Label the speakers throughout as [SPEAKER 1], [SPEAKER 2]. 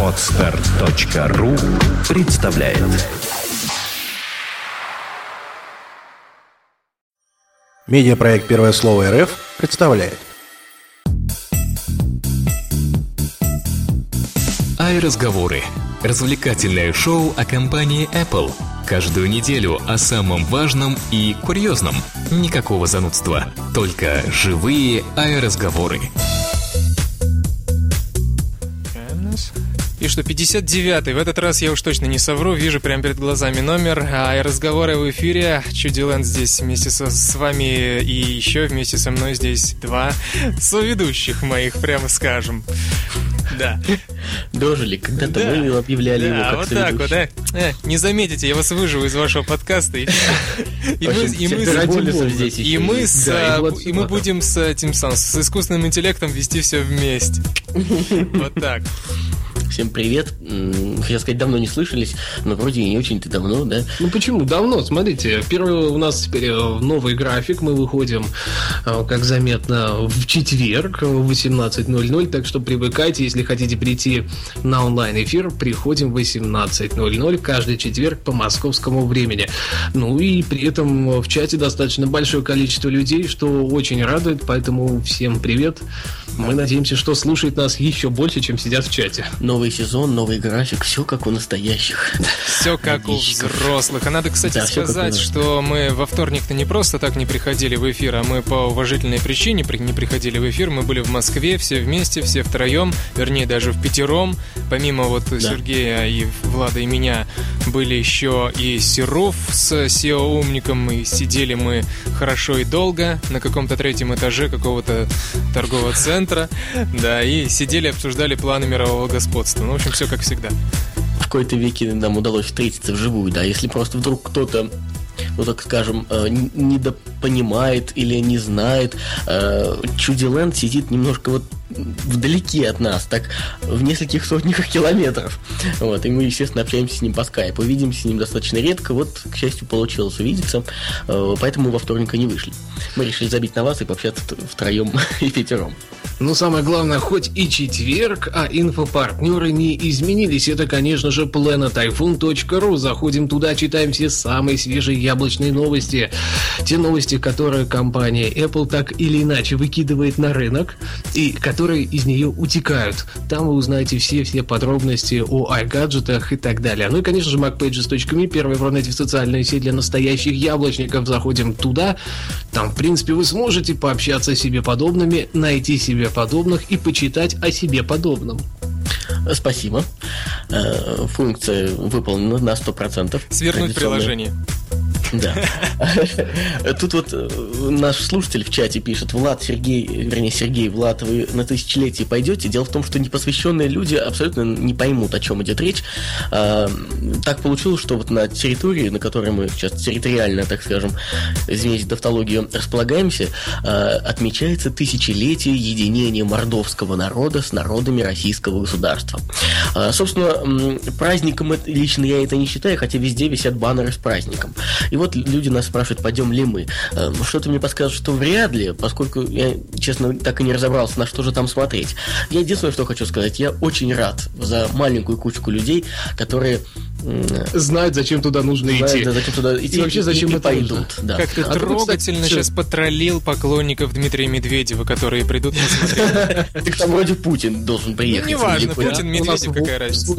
[SPEAKER 1] Отстар.ру представляет
[SPEAKER 2] Медиапроект «Первое слово РФ» представляет
[SPEAKER 3] Ай-разговоры. Развлекательное шоу о компании Apple. Каждую неделю о самом важном и курьезном. Никакого занудства. Только живые ай-разговоры.
[SPEAKER 4] И что, 59-й. В этот раз я уж точно не совру. Вижу прямо перед глазами номер. А и разговоры в эфире. Чудиленд здесь вместе со, с вами. И еще вместе со мной здесь два соведущих моих, прямо скажем. Да.
[SPEAKER 5] Дожили, когда-то
[SPEAKER 4] Да.
[SPEAKER 5] мы объявляли
[SPEAKER 4] Да,
[SPEAKER 5] его как
[SPEAKER 4] вот так вот, да. Э, не заметите, я вас выживу из вашего подкаста. И, и мы, и мы, с-
[SPEAKER 5] здесь
[SPEAKER 4] и мы, с,
[SPEAKER 6] Да, и
[SPEAKER 4] а, и мы будем с этим самым, с искусственным интеллектом вести все вместе. Вот так.
[SPEAKER 5] Всем привет. Хотел сказать, давно не слышались, но вроде и не очень-то давно, да?
[SPEAKER 6] Ну почему? Давно, смотрите. Первый у нас теперь э, новый график. Мы выходим, э, как заметно, в четверг в 18.00. Так что привыкайте, если хотите прийти на онлайн-эфир, приходим в 18.00 каждый четверг по московскому времени. Ну и при этом в чате достаточно большое количество людей, что очень радует. Поэтому всем привет. Мы надеемся, что слушает нас еще больше, чем сидят в чате.
[SPEAKER 5] Новый сезон, новый график, все как у настоящих.
[SPEAKER 4] Все как у взрослых. А надо, кстати,
[SPEAKER 5] Да,
[SPEAKER 4] сказать, что мы во вторник-то не просто так не приходили в эфир, а мы по уважительной причине при- не приходили в эфир. Мы были в Москве все вместе, все втроем, вернее, даже в пятером. Помимо вот Сергея и Влада и меня были еще и Серов с SEO-умником. И сидели мы хорошо и долго на каком-то третьем этаже какого-то торгового центра. Да, и сидели, обсуждали планы мирового господства. Ну, в общем, все как всегда.
[SPEAKER 5] В какой-то веке нам удалось встретиться вживую, да. Если просто вдруг кто-то ну, так скажем, э, недопонимает или не знает. э, Чудиленд сидит немножко вот вдалеке от нас, так в нескольких сотнях километров. Вот, и мы, естественно, общаемся с ним по скайпу. Видимся с ним достаточно редко. Вот, к счастью, получилось увидеться. э, Поэтому во вторник не вышли. Мы решили забить на вас и пообщаться втроем и пятером.
[SPEAKER 6] Ну, самое главное, хоть и четверг, а инфопартнеры не изменились. Это, конечно же, planetiphone.ru. Заходим туда, читаем все самые свежие яблочные новости. Те новости, которые компания Apple так или иначе выкидывает на рынок и которые из нее утекают. Там вы узнаете все-все подробности о iGadgetах и так далее. Ну и, конечно же, macpages.me, первая в Рунете социальная сеть для настоящих яблочников. Заходим туда. Там, в принципе, вы сможете пообщаться с себе подобными, найти себе подобных и почитать о себе подобном.
[SPEAKER 5] Спасибо. Э, Функция выполнена на 100%.
[SPEAKER 4] Свернуть приложение.
[SPEAKER 5] Да. Тут вот э, наш слушатель в чате пишет, Влад, Сергей, вернее, Сергей, Влад, вы на тысячелетие пойдете? Дело в том, что непосвященные люди абсолютно не поймут, о чем идет речь. А, Так получилось, что вот на территории, на которой мы сейчас территориально, так скажем, извините, тавтологию, располагаемся, а, отмечается тысячелетие единения мордовского народа с народами российского государства. А, Собственно, праздником лично я это не считаю, хотя везде висят баннеры с праздником. И вот люди нас спрашивают, пойдем ли мы. Э, Что-то мне подсказывает, что вряд ли, поскольку я, честно, так и не разобрался, на что же там смотреть. Я единственное, что хочу сказать, я очень рад за маленькую кучку людей, которые
[SPEAKER 6] Знают, зачем туда нужно
[SPEAKER 5] знают,
[SPEAKER 6] идти.
[SPEAKER 5] да, зачем туда идти
[SPEAKER 6] вообще, зачем
[SPEAKER 5] и
[SPEAKER 6] это
[SPEAKER 5] пойдут.
[SPEAKER 6] нужно?
[SPEAKER 5] Да.
[SPEAKER 4] Как ты
[SPEAKER 5] А тут,
[SPEAKER 4] трогательно
[SPEAKER 6] кстати,
[SPEAKER 4] сейчас потроллил поклонников Дмитрия Медведева, которые придут посмотреть.
[SPEAKER 5] так там вроде Путин должен
[SPEAKER 4] Ну,
[SPEAKER 5] приехать.
[SPEAKER 4] неважно,
[SPEAKER 5] Япония.
[SPEAKER 4] Путин, Медведев, какая
[SPEAKER 6] в-
[SPEAKER 4] разница.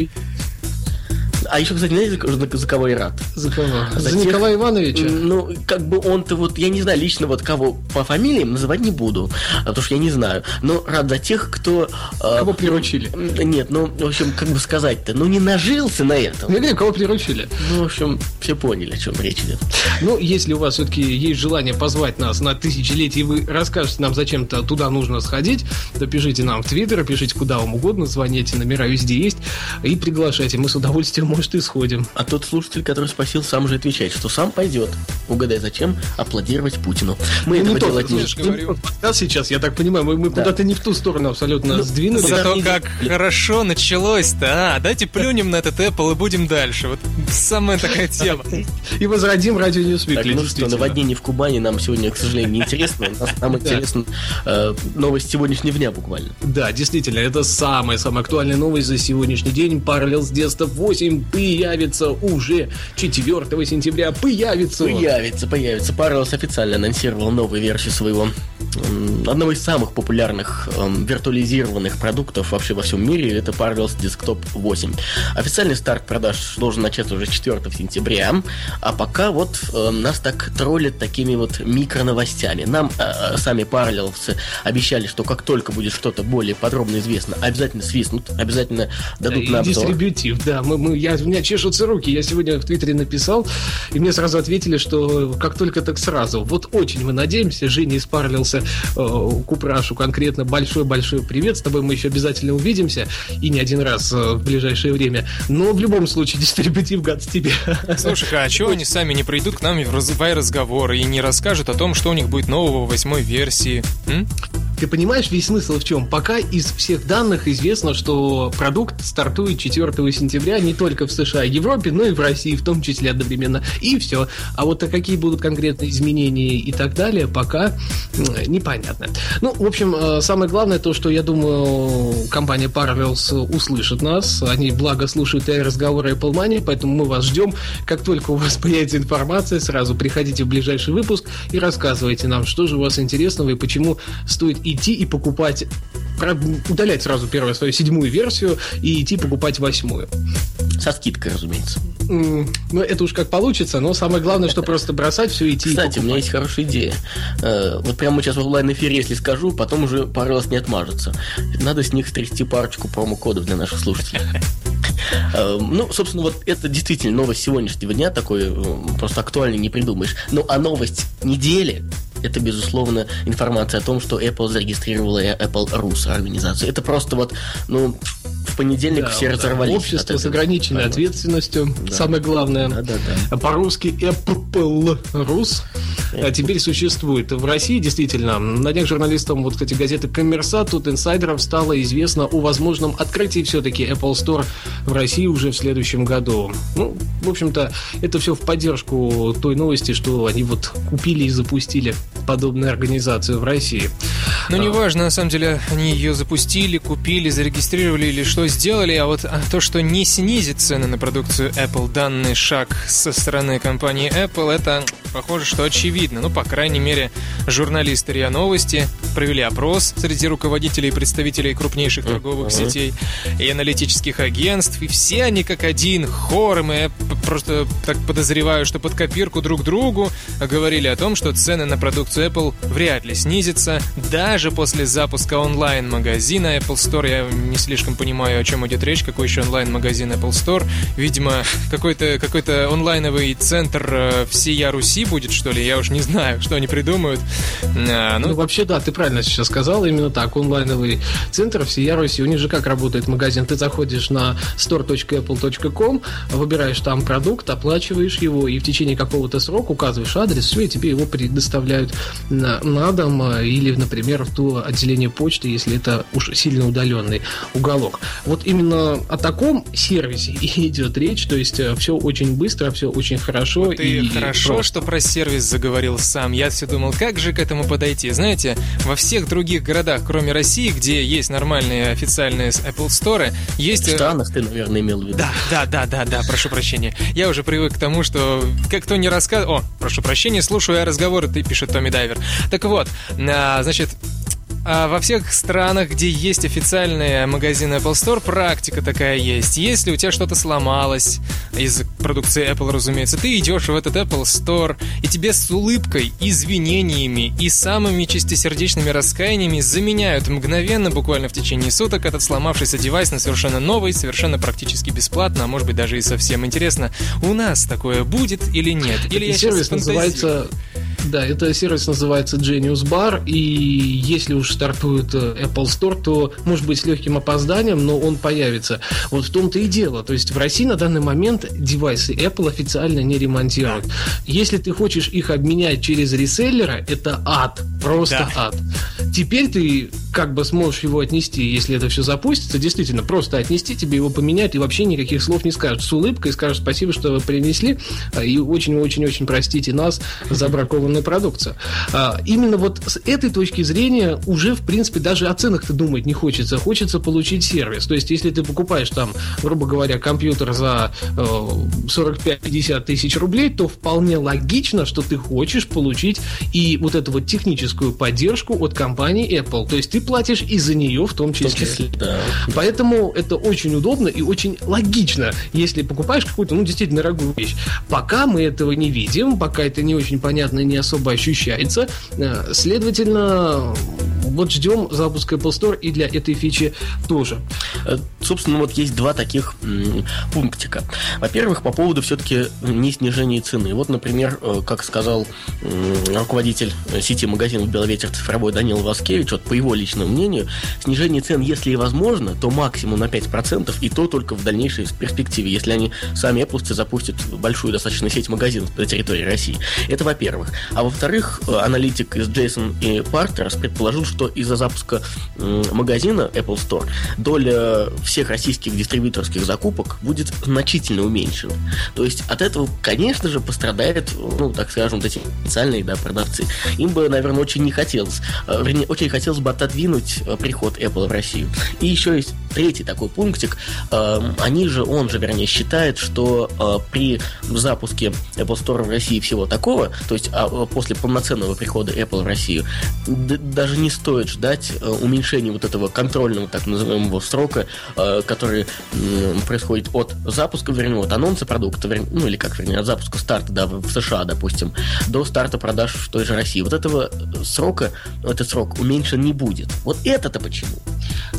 [SPEAKER 5] А еще, кстати, знаете, за, за кого я рад?
[SPEAKER 6] За кого?
[SPEAKER 5] За
[SPEAKER 6] За
[SPEAKER 5] тех-
[SPEAKER 6] Николая Ивановича?
[SPEAKER 5] Ну, как бы он-то вот, я не знаю лично вот кого по фамилиям называть не буду, а потому что я не знаю. Но рад за тех, кто... э,
[SPEAKER 6] Кого приручили?
[SPEAKER 5] м, Нет, ну, в общем, как бы сказать-то, ну не нажился на этом.
[SPEAKER 6] Я говорю, кого приручили?
[SPEAKER 5] Ну, в общем, все поняли, о чем речь идет.
[SPEAKER 6] Ну, если у вас все-таки есть желание позвать нас на тысячелетие, и вы расскажете нам, зачем-то туда нужно сходить, то пишите нам в Твиттер, пишите куда вам угодно, звоните, номера везде есть, и приглашайте. Мы с удовольствием, может, и сходим.
[SPEAKER 5] А тот слушатель, который спросил, сам же отвечает, что сам пойдет. Угадай, зачем аплодировать Путину. Мы
[SPEAKER 6] Ну,
[SPEAKER 5] этого
[SPEAKER 6] не
[SPEAKER 5] делать не
[SPEAKER 6] подкаст сейчас, я так понимаю, мы, мы
[SPEAKER 5] Да.
[SPEAKER 6] куда-то не в ту сторону абсолютно
[SPEAKER 5] Ну,
[SPEAKER 6] сдвинулись.
[SPEAKER 4] Зато как хорошо началось-то, а? Давайте плюнем на этот Apple и будем дальше. Вот самая такая тема.
[SPEAKER 6] И возродим радио Ньюсвик.
[SPEAKER 5] Так, ну что, наводнение в Кубани нам сегодня, к сожалению, не интересно. Нам интересна э, новость сегодняшнего дня буквально.
[SPEAKER 6] Да, действительно, это самая-самая актуальная новость за сегодняшний день. Parallels Desktop 8 появится уже 4 сентября. Появится.
[SPEAKER 5] Появится, появится. Parallels официально анонсировал новую версию своего одного из самых популярных эм, виртуализированных продуктов вообще во всем мире. Это Parallels Desktop 8. Официальный старт продаж должен начаться уже 4 сентября. А пока вот э, нас так троллят такими вот микроновостями. Нам э, э, сами Parallels обещали, что как только будет что-то более подробно известно, обязательно свистнут, обязательно дадут
[SPEAKER 6] И
[SPEAKER 5] на обзор.
[SPEAKER 6] дистрибьютив, да. Мы, мы- я, у меня чешутся руки. Я сегодня в Твиттере написал, и мне сразу ответили, что как только так сразу. Вот очень мы надеемся. Женя Parallels, э, Купрашу конкретно большой-большой привет. С тобой мы еще обязательно увидимся. И не один раз э, в ближайшее время. Но в любом случае, дистрибьютив гад с тебе.
[SPEAKER 4] Слушай, а чего они сами не придут к нам в разговор разговоры и не расскажут о том, что у них будет нового в восьмой версии? М?
[SPEAKER 6] Ты понимаешь весь смысл в чем? Пока из всех данных известно, что продукт стартует 4 сентября не только в США Европе, но и в России в том числе одновременно. И все. А вот а какие будут конкретные изменения и так далее, пока непонятно. Ну, в общем, э, самое главное то, что я думаю, компания Parallels услышит нас. Они благо слушают и разговоры Apple Money, поэтому мы вас ждем. Как только у вас появится информация, сразу приходите в ближайший выпуск и рассказывайте нам, что же у вас интересного и почему стоит идти и покупать удалять сразу первую свою седьмую версию и идти покупать восьмую.
[SPEAKER 5] Со скидкой, разумеется.
[SPEAKER 6] М, Ну, это уж как получится, но самое главное, что просто бросать все идти и
[SPEAKER 5] Кстати, у меня есть хорошая идея. Э, Вот прямо сейчас в онлайн-эфире, если скажу, потом уже пару раз не отмажется. Надо с них стрясти парочку промокодов для наших слушателей. Э, Ну, собственно, вот это действительно новость сегодняшнего дня, такой просто актуальный не придумаешь. Ну, а новость недели это, безусловно, информация о том, что Apple зарегистрировала Apple Rus организацию. Это просто вот, ну, в понедельник
[SPEAKER 6] Да,
[SPEAKER 5] все
[SPEAKER 6] да.
[SPEAKER 5] разорвались.
[SPEAKER 6] Общество с ограниченной
[SPEAKER 5] Да.
[SPEAKER 6] ответственностью,
[SPEAKER 5] Да.
[SPEAKER 6] самое главное.
[SPEAKER 5] Да-да-да.
[SPEAKER 6] По-русски Apple Rus а теперь существует. В России действительно, на днях журналистам, вот, кстати, газеты Коммерсат, тут инсайдерам стало известно о возможном открытии все-таки Apple Store в России уже в следующем году. Ну, в общем-то, это все в поддержку той новости, что они вот купили и запустили подобную организацию в России.
[SPEAKER 4] Ну, неважно, на самом деле, они ее запустили, купили, зарегистрировали или что сделали, а вот а, то, что не снизит цены на продукцию Apple, данный шаг со стороны компании Apple, это похоже, что очевидно. Ну, по крайней мере, журналисты РИА Новости провели опрос среди руководителей и представителей крупнейших торговых
[SPEAKER 5] Мгм.
[SPEAKER 4] сетей и аналитических агентств, и все они как один хором, и я просто так подозреваю, что под копирку друг другу говорили о том, что цены на продукцию Apple вряд ли снизятся, даже после запуска онлайн-магазина Apple Store. Я не слишком понимаю, о чем идет речь, какой еще онлайн-магазин Apple Store. Видимо, какой-то какой онлайновый центр э, всея Руси будет, что ли, я уж не знаю, что они придумают. А,
[SPEAKER 6] Ну,
[SPEAKER 4] ну,
[SPEAKER 6] вообще, да, ты правильно сейчас сказал, именно так. Онлайновый центр всея Руси. У них же как работает магазин? Ты заходишь на store.apple.com, выбираешь там продукт, оплачиваешь его, и в течение какого-то срока указываешь адрес, все, и тебе его предоставляют на, на дом, э, или, например, в то отделение почты, если это уж сильно удаленный уголок. Вот именно о таком сервисе и идет речь, то есть все очень быстро, все очень хорошо.
[SPEAKER 4] Ты
[SPEAKER 6] и
[SPEAKER 4] хорошо,
[SPEAKER 6] просто.
[SPEAKER 4] что про сервис заговорил сам. Я все думал, как же к этому подойти. Знаете, во всех других городах, кроме России, где есть нормальные официальные Apple Store,
[SPEAKER 5] В
[SPEAKER 4] есть... э,
[SPEAKER 5] странах ты, наверное, имел в виду.
[SPEAKER 4] Да, да, да, да, да, прошу прощения. Я уже привык к тому, что как кто не рассказывает... О, прошу прощения, слушаю я разговоры, ты пишет Томми Дайвер. Так вот, а, значит, а во всех странах, где есть официальные магазины Apple Store, практика такая есть. Если у тебя что-то сломалось из продукции Apple, разумеется, ты идешь в этот Apple Store, и тебе с улыбкой, извинениями и самыми чистосердечными раскаяниями заменяют мгновенно, буквально в течение суток, этот сломавшийся девайс на совершенно новый, совершенно практически бесплатно, а может быть даже и совсем интересно, у нас такое будет или нет? Или я
[SPEAKER 6] сервис называется Да, это сервис называется Genius Bar, и если уж стартует э, Apple Store, то, может быть, с легким опозданием, но он появится. Вот в том-то и дело. То есть в России на данный момент девайсы Apple официально не ремонтируют. Если ты хочешь их обменять через реселлера, это ад. Просто да. ад. Теперь ты как бы сможешь его отнести, если это все запустится, действительно, просто отнести, тебе его поменять, и вообще никаких слов не скажут. С улыбкой скажут спасибо, что вы принесли, а, и очень-очень-очень простите нас за бракованную продукцию. А, именно вот с этой точки зрения уже, в принципе, даже о ценах-то думать не хочется. Хочется получить сервис. То есть, если ты покупаешь там, грубо говоря, компьютер за 45-50 э, тысяч рублей, то вполне логично, что ты хочешь получить и вот эту вот техническую поддержку от компании Apple. То есть, ты платишь и за нее в том числе. В том числе да. Поэтому это очень удобно и очень логично, если покупаешь какую-то, ну, действительно дорогую вещь. Пока мы этого не видим, пока это не очень понятно и не особо ощущается, э, следовательно, вот ждем запуска Apple Store и для этой фичи тоже.
[SPEAKER 5] Э, собственно, вот есть два таких пунктика. Во-первых, по поводу все-таки не снижения цены. Вот, например, э, как сказал руководитель сети магазинов «Беловетер» цифровой Данил Васкевич, вот по его личному мнению, снижение цен, если и возможно, то максимум на 5%, и то только в дальнейшей перспективе, если они сами Apple запустят большую достаточно сеть магазинов на территории России. Это во-первых. А во-вторых, э, аналитик из Джейсон и Партнерс предположил, что из-за запуска магазина Apple Store доля всех российских дистрибьюторских закупок будет значительно уменьшена. То есть от этого, конечно же, пострадает, ну, так скажем, вот эти специальные да, продавцы. Им бы, наверное, очень не хотелось, э, вернее, очень хотелось бы отодвинуть э, приход Apple в Россию. И еще есть третий такой пунктик. Эм, они же, он же, вернее, считает, что э, при запуске Apple Store в России всего такого, то есть а, после полноценного прихода Apple в Россию, даже не стоит ждать уменьшения вот этого контрольного, так называемого, срока, который происходит от запуска, вернее, от анонса продукта, ну или как, вернее, от запуска старта, да, в США, допустим, до старта продаж в той же России. Вот этого срока, этот срок уменьшен не будет. Вот это-то почему?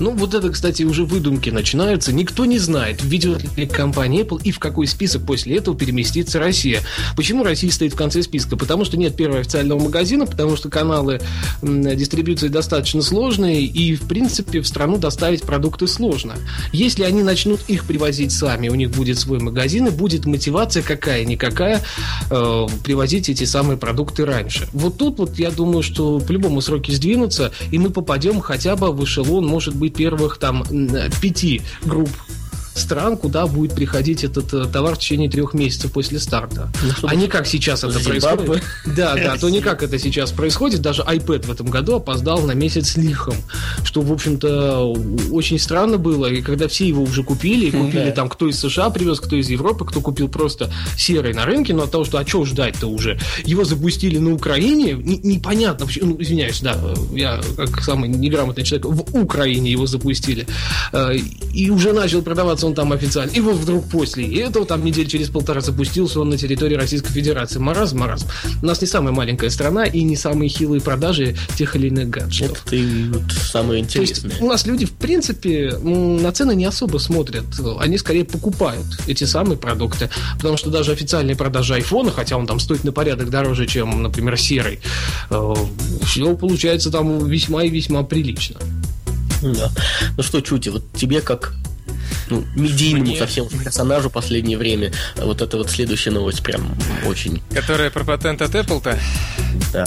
[SPEAKER 6] Ну, вот это, кстати, уже выдумки начинаются. Никто не знает, ведет ли компания Apple и в какой список после этого переместится Россия. Почему Россия стоит в конце списка? Потому что нет первого официального магазина, потому что каналы дистрибьюции достаточно сложные, и, в принципе, в страну доставить продукты сложно. Если они начнут их привозить сами, у них будет свой магазин, и будет мотивация какая-никакая э, привозить эти самые продукты раньше. Вот тут вот я думаю, что по-любому сроки сдвинутся, и мы попадем хотя бы в эшелон, может быть, первых там пяти групп стран, куда будет приходить этот э, товар в течение трех месяцев после старта. Ну, а не как сейчас это происходит. Да, да, то не как это сейчас происходит. Даже iPad в этом году опоздал на месяц лихом. Что, в общем-то, очень странно было. И когда все его уже купили, и купили там, кто из США привез, кто из Европы, кто купил просто серый на рынке, но от того, что а что ждать-то уже? Его запустили на Украине, непонятно, ну, извиняюсь, да, я как самый неграмотный человек, в Украине его запустили. Э, и уже начал продаваться он там официально. И вот вдруг после этого, там недель через полтора запустился он на территории Российской Федерации. Маразм, маразм. У нас не самая маленькая страна и не самые хилые продажи тех или иных гаджетов.
[SPEAKER 5] Это и вот самое интересное.
[SPEAKER 6] То есть у нас люди, в принципе, на цены не особо смотрят. Они скорее покупают эти самые продукты. Потому что даже официальные продажи айфона, хотя он там стоит на порядок дороже, чем, например, серый, э, все получается там весьма и весьма прилично.
[SPEAKER 5] Да. Ну что, Чути, вот тебе как ну, медийному Мне... совсем персонажу последнее время. Вот это вот следующая новость прям очень...
[SPEAKER 4] Которая про патент от Apple-то?
[SPEAKER 5] Да.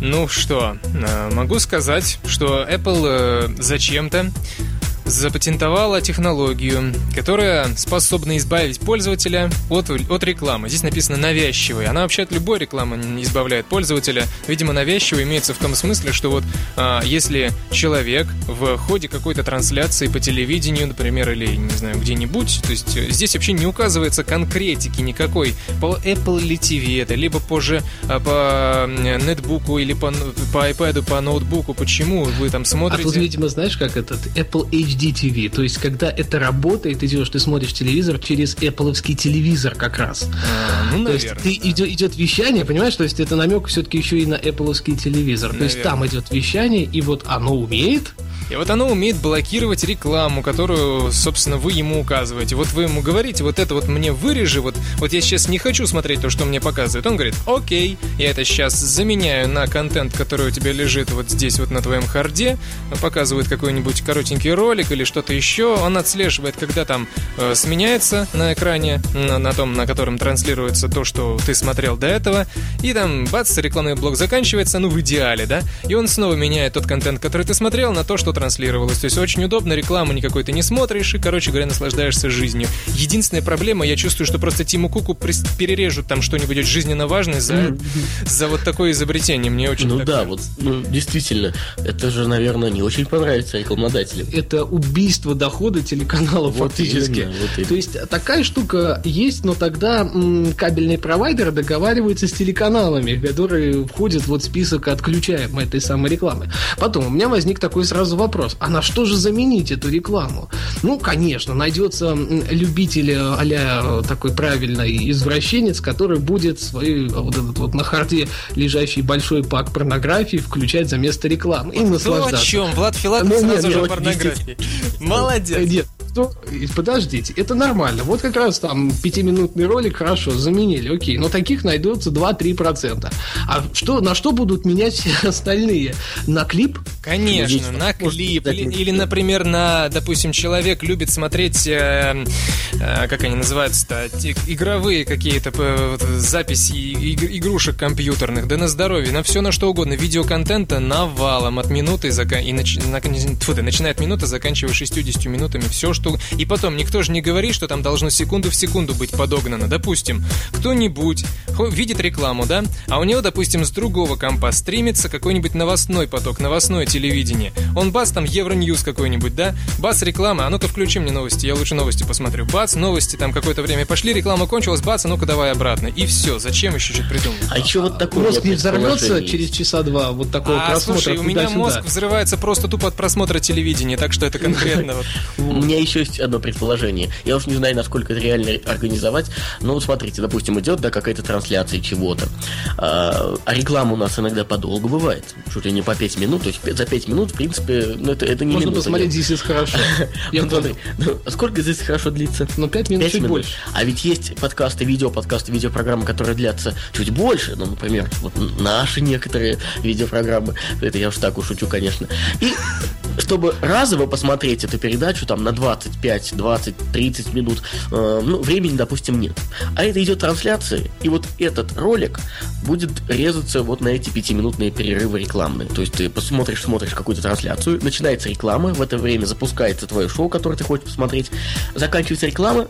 [SPEAKER 4] Ну что, э, могу сказать, что Apple э, зачем-то запатентовала технологию, которая способна избавить пользователя от, от рекламы. Здесь написано навязчивый. Она вообще от любой рекламы избавляет пользователя. Видимо, навязчивый имеется в том смысле, что вот а, если человек в ходе какой-то трансляции по телевидению, например, или, не знаю, где-нибудь, то есть э, здесь вообще не указывается конкретики никакой по Apple или TV это, либо позже а, по нетбуку или по, по iPad, по ноутбуку. Почему вы там смотрите? А
[SPEAKER 6] тут, видимо, знаешь, как этот Apple HD HD TV. То есть, когда это работает, ты идешь, ты смотришь телевизор через Apple телевизор как раз. А, ну, то есть, ты идет, идет вещание, понимаешь? То есть, это намек все-таки еще и на Apple телевизор. Наверное. То есть, там идет вещание, и вот оно умеет
[SPEAKER 4] И вот оно умеет блокировать рекламу, которую, собственно, вы ему указываете. Вот вы ему говорите, вот это вот мне вырежи, вот, вот я сейчас не хочу смотреть то, что мне показывает. Он говорит, окей, я это сейчас заменяю на контент, который у тебя лежит вот здесь вот на твоем харде, показывает какой-нибудь коротенький ролик или что-то еще. Он отслеживает, когда там э, сменяется на экране, на, на том, на котором транслируется то, что ты смотрел до этого, и там, бац, рекламный блок заканчивается, ну, в идеале, да, и он снова меняет тот контент, который ты смотрел, на то, что транслировалось. То есть очень удобно, рекламу никакой ты не смотришь и, короче говоря, наслаждаешься жизнью. Единственная проблема, я чувствую, что просто Тиму Куку перережут там что-нибудь жизненно важное за, за вот такое изобретение. Мне очень
[SPEAKER 5] Ну да, вот, ну, действительно, это же, наверное, не очень понравится рекламодателям.
[SPEAKER 6] Это убийство дохода телеканала вот фактически. Именно, вот именно. То есть такая штука есть, но тогда м, кабельные провайдеры договариваются с телеканалами, которые входят вот в список отключаем этой самой рекламы. Потом у меня возник такой сразу вопрос, а на что же заменить эту рекламу? Ну, конечно, найдется любитель а такой правильный извращенец, который будет свой вот этот вот на харде лежащий большой пак порнографии включать за место рекламы и наслаждаться. Ну о
[SPEAKER 4] чем? Влад Филатов ну, сразу же порнографии. Молодец.
[SPEAKER 6] Нет, что, подождите, это нормально. Вот как раз там пятиминутный ролик, хорошо, заменили, окей. Но таких найдется 2-3%. А что, на что будут менять все остальные? На клип?
[SPEAKER 4] Конечно, на клип. Или, или, например, на, допустим, человек любит смотреть, э, э, как они называются-то, игровые какие-то э, записи игрушек компьютерных, да на здоровье, на все на что угодно. Видеоконтента навалом от минуты и нач, на, тьфу, да, начинает минута, заканчивая 60 минутами. Все, что что... И потом, никто же не говорит, что там должно секунду в секунду быть подогнано. Допустим, кто-нибудь видит рекламу, да, а у него, допустим, с другого компа стримится какой-нибудь новостной поток, новостное телевидение. Он бац, там Евроньюз какой-нибудь, да, бац, реклама, а ну-ка включи мне новости, я лучше новости посмотрю. Бац, новости, там какое-то время пошли, реклама кончилась, бац, а ну-ка давай обратно. И все, зачем еще что-то придумать?
[SPEAKER 6] А еще вот такой Мозг не взорвется через часа два вот такого а, просмотра
[SPEAKER 4] слушай, у меня мозг взрывается просто тупо от просмотра телевидения, так что это конкретно.
[SPEAKER 5] У меня еще есть одно предположение. Я уж не знаю, насколько это реально организовать, но вот смотрите, допустим, идет да, какая-то трансляция чего-то, а, а реклама у нас иногда подолгу бывает, чуть ли не по 5 минут, то есть за 5 минут, в принципе, ну, это, это не
[SPEAKER 6] Можно посмотреть «Здесь есть хорошо».
[SPEAKER 5] Я смотри, ну, сколько здесь хорошо длится?
[SPEAKER 6] Ну, 5 минут, чуть больше.
[SPEAKER 5] А ведь есть подкасты, видеоподкасты, видеопрограммы, которые длятся чуть больше, ну, например, вот наши некоторые видеопрограммы, это я уж так уж шучу, конечно. И чтобы разово посмотреть эту передачу там на 25, 20, 30 минут, э, ну, времени, допустим, нет. А это идет трансляция, и вот этот ролик будет резаться вот на эти пятиминутные перерывы рекламные. То есть ты посмотришь, смотришь какую-то трансляцию, начинается реклама, в это время запускается твое шоу, которое ты хочешь посмотреть, заканчивается реклама,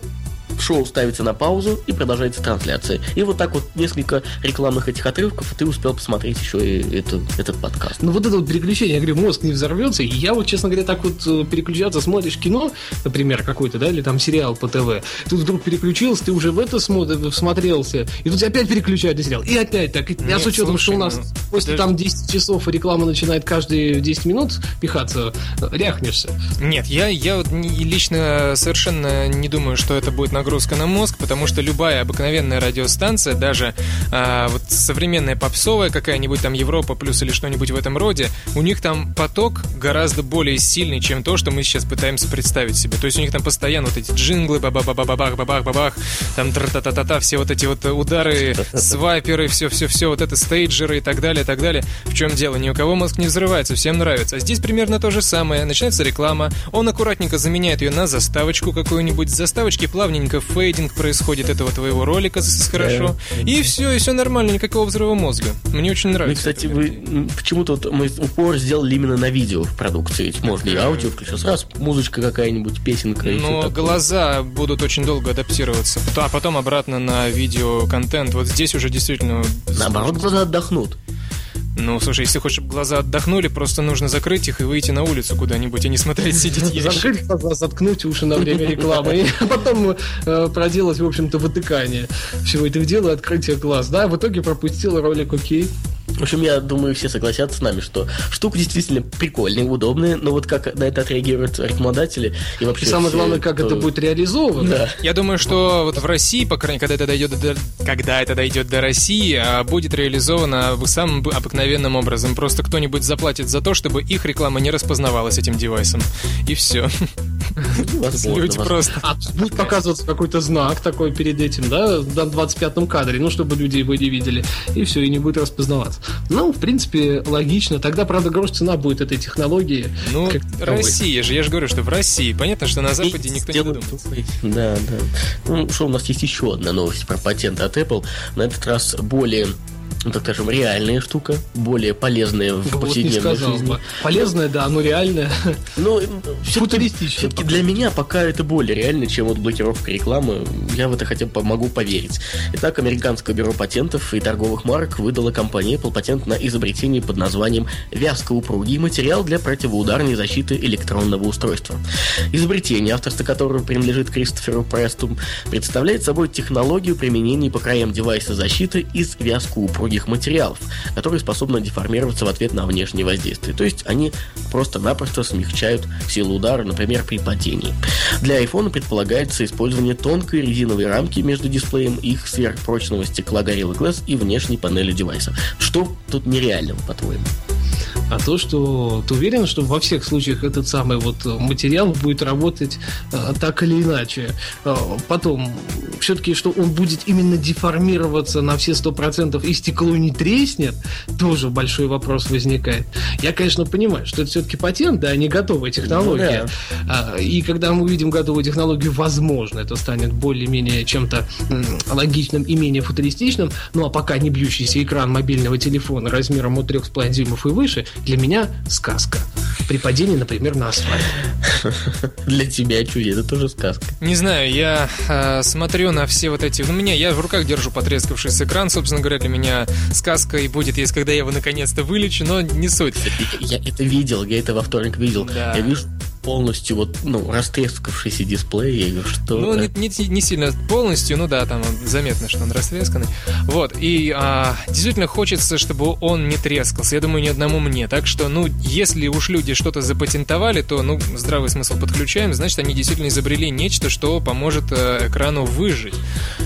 [SPEAKER 5] шоу ставится на паузу и продолжается трансляция. И вот так вот несколько рекламных этих отрывков, и ты успел посмотреть еще и это, этот подкаст.
[SPEAKER 6] Ну вот это вот переключение, я говорю, мозг не взорвется, и я вот, честно говоря, так вот э, переключаться, смотришь кино, например, какой-то, да, или там сериал по ТВ, тут вдруг переключился, ты уже в это смотрелся, и тут опять переключают на сериал, и опять так. И, Нет, а с учетом, слушай, что у нас ну, после там 10 часов реклама начинает каждые 10 минут пихаться, ряхнешься.
[SPEAKER 4] Нет, я, я вот лично совершенно не думаю, что это будет нагрузка на мозг, потому что любая обыкновенная радиостанция, даже а, вот современная попсовая какая-нибудь там Европа плюс или что-нибудь в этом роде, у них там поток гораздо более сильный, чем то, что мы сейчас пытаемся представить себе. То есть у них там постоянно вот эти джинглы, баба-баба-бабах, бабах-бабах, там тра-та-та-та-та, все вот эти вот удары, свайперы, все-все-все, вот это стейджеры и так далее, и так далее. В чем дело? Ни у кого мозг не взрывается, всем нравится. А здесь примерно то же самое. Начинается реклама, он аккуратненько заменяет ее на заставочку какую-нибудь, заставочки плавненько ровненько фейдинг происходит этого твоего ролика хорошо. И все, и все нормально, никакого взрыва мозга. Мне очень ну, нравится.
[SPEAKER 5] Ну, кстати, вы почему-то вот мы упор сделали именно на видео в продукции. Ведь можно и аудио включить, раз музычка какая-нибудь, песенка.
[SPEAKER 4] Но глаза будут очень долго адаптироваться, а потом обратно на видео-контент. Вот здесь уже действительно...
[SPEAKER 5] Наоборот, глаза отдохнут.
[SPEAKER 4] Ну, слушай, если хочешь, чтобы глаза отдохнули, просто нужно закрыть их и выйти на улицу куда-нибудь, а не смотреть, сидеть
[SPEAKER 6] Закрыть глаза, заткнуть уши на время рекламы, а потом э, проделать, в общем-то, вытыкание всего этого дела и открытие глаз. Да, в итоге пропустил ролик окей.
[SPEAKER 5] В общем, я думаю, все согласятся с нами, что штука действительно прикольная, удобная, но вот как на это отреагируют рекламодатели и вообще...
[SPEAKER 6] И самое
[SPEAKER 5] все,
[SPEAKER 6] главное, как
[SPEAKER 5] кто-
[SPEAKER 6] это будет реализовано.
[SPEAKER 5] Да.
[SPEAKER 4] Я думаю, что вот в России, по крайней мере, когда это дойдет до, когда это дойдет до России, а, будет реализовано самым обыкновенным образом. Просто кто-нибудь заплатит за то, чтобы их реклама не распознавалась этим девайсом. И все.
[SPEAKER 5] Возможно,
[SPEAKER 4] Люди
[SPEAKER 5] возможно.
[SPEAKER 4] просто...
[SPEAKER 6] А будет показываться какой-то знак такой перед этим, да, на 25-м кадре, ну, чтобы люди его не видели, и все, и не будет распознаваться. Ну, в принципе, логично. Тогда, правда, грош цена будет этой технологии.
[SPEAKER 4] Ну. Россия же, я же говорю, что в России. Понятно, что на Западе никто не
[SPEAKER 5] тупой. Да, да. Ну, что у нас есть еще одна новость про патент от Apple. На этот раз более, ну, так скажем, реальная штука, более полезная в
[SPEAKER 6] не
[SPEAKER 5] повседневной
[SPEAKER 6] сказал
[SPEAKER 5] жизни.
[SPEAKER 6] бы. Полезное, да, оно реальное.
[SPEAKER 5] Ну, все-таки для меня пока это более реально, чем вот блокировка рекламы. Я в это хотя бы могу поверить. Итак, американское бюро патентов и торговых марок выдало компании Apple патент на изобретение под названием «Вязкоупругий материал для противоударной защиты электронного устройства». Изобретение, авторство которого принадлежит Кристоферу Престу, представляет собой технологию применения по краям девайса защиты из вязкоупругих материалов, которые способны деформироваться в ответ на внешнее воздействие. То есть они просто-напросто смягчают силу удара, например, при падении. Для iPhone предполагается использование тонкой резиновой рамки между дисплеем их сверхпрочного стекла Gorilla Glass и внешней панели девайса. Что тут нереального, по-твоему?
[SPEAKER 6] А то, что ты уверен, что во всех случаях этот самый вот материал будет работать э, так или иначе. Э, потом, все-таки, что он будет именно деформироваться на все сто процентов и стекло не треснет, тоже большой вопрос возникает. Я, конечно, понимаю, что это все-таки патент, да, а не готовая технология. А, И когда мы увидим готовую технологию, возможно, это станет более-менее чем-то логичным и менее футуристичным. Ну а пока не бьющийся экран мобильного телефона размером от 3,5 дюймов и выше, для меня сказка. При падении, например, на асфальт.
[SPEAKER 5] Для тебя, чуди, это тоже сказка.
[SPEAKER 4] Не знаю, я э, смотрю на все вот эти... Ну, меня, я в руках держу потрескавшийся экран, собственно говоря, для меня сказка и будет, если когда я его наконец-то вылечу, но не суть.
[SPEAKER 5] Я это видел, я это во вторник видел.
[SPEAKER 4] Да.
[SPEAKER 5] Я вижу полностью вот, ну, растрескавшийся дисплей. Говорю, что...
[SPEAKER 4] Ну, не, не- не сильно полностью, ну да, там заметно, что он растресканный. Вот, и а, действительно хочется, чтобы он не трескался. Я думаю, ни одному мне. Так что, ну, если уж люди что-то запатентовали, то, ну, здравый смысл подключаем, значит, они действительно изобрели нечто, что поможет э, экрану выжить.